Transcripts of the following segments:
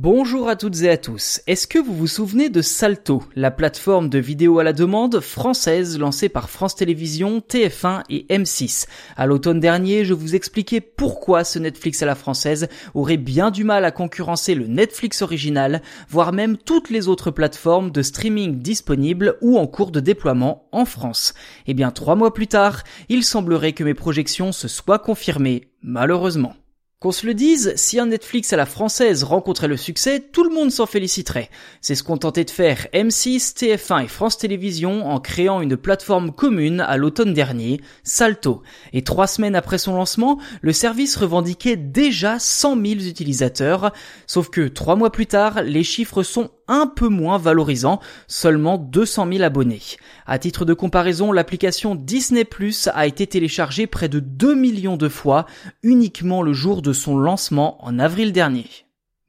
Bonjour à toutes et à tous. Est-ce que vous vous souvenez de Salto, la plateforme de vidéo à la demande française lancée par France Télévisions, TF1 et M6 À l'automne dernier, je vous expliquais pourquoi ce Netflix à la française aurait bien du mal à concurrencer le Netflix original, voire même toutes les autres plateformes de streaming disponibles ou en cours de déploiement en France. Eh bien, trois mois plus tard, il semblerait que mes projections se soient confirmées, malheureusement. Qu'on se le dise, si un Netflix à la française rencontrait le succès, tout le monde s'en féliciterait. C'est ce qu'ont tenté de faire M6, TF1 et France Télévisions en créant une plateforme commune à l'automne dernier, Salto. Et trois semaines après son lancement, le service revendiquait déjà 100 000 utilisateurs. Sauf que trois mois plus tard, les chiffres sont un peu moins valorisants, seulement 200 000 abonnés. À titre de comparaison, l'application Disney Plus a été téléchargée près de 2 millions de fois uniquement le jour de son lancement en avril dernier.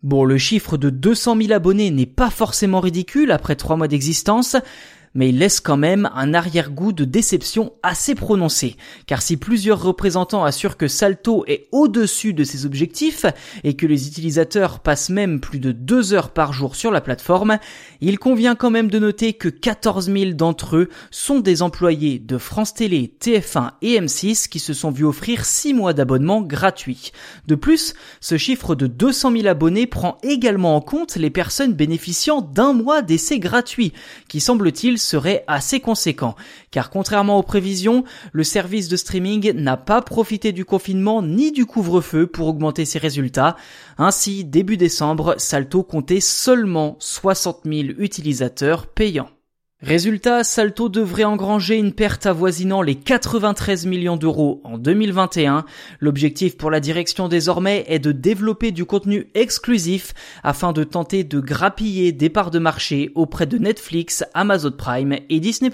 Bon, le chiffre de 200 000 abonnés n'est pas forcément ridicule après trois mois d'existence, mais il laisse quand même un arrière-goût de déception assez prononcé, car si plusieurs représentants assurent que Salto est au-dessus de ses objectifs et que les utilisateurs passent même plus de deux heures par jour sur la plateforme, il convient quand même de noter que 14 000 d'entre eux sont des employés de France Télé, TF1 et M6 qui se sont vus offrir 6 mois d'abonnement gratuit. De plus, ce chiffre de 200 000 abonnés prend également en compte les personnes bénéficiant d'un mois d'essai gratuit, qui semble-t-il serait assez conséquent, car contrairement aux prévisions, le service de streaming n'a pas profité du confinement ni du couvre-feu pour augmenter ses résultats. Ainsi, début décembre, Salto comptait seulement 60 000 utilisateurs payants. Résultat, Salto devrait engranger une perte avoisinant les 93 millions d'euros en 2021. L'objectif pour la direction désormais est de développer du contenu exclusif afin de tenter de grappiller des parts de marché auprès de Netflix, Amazon Prime et Disney+.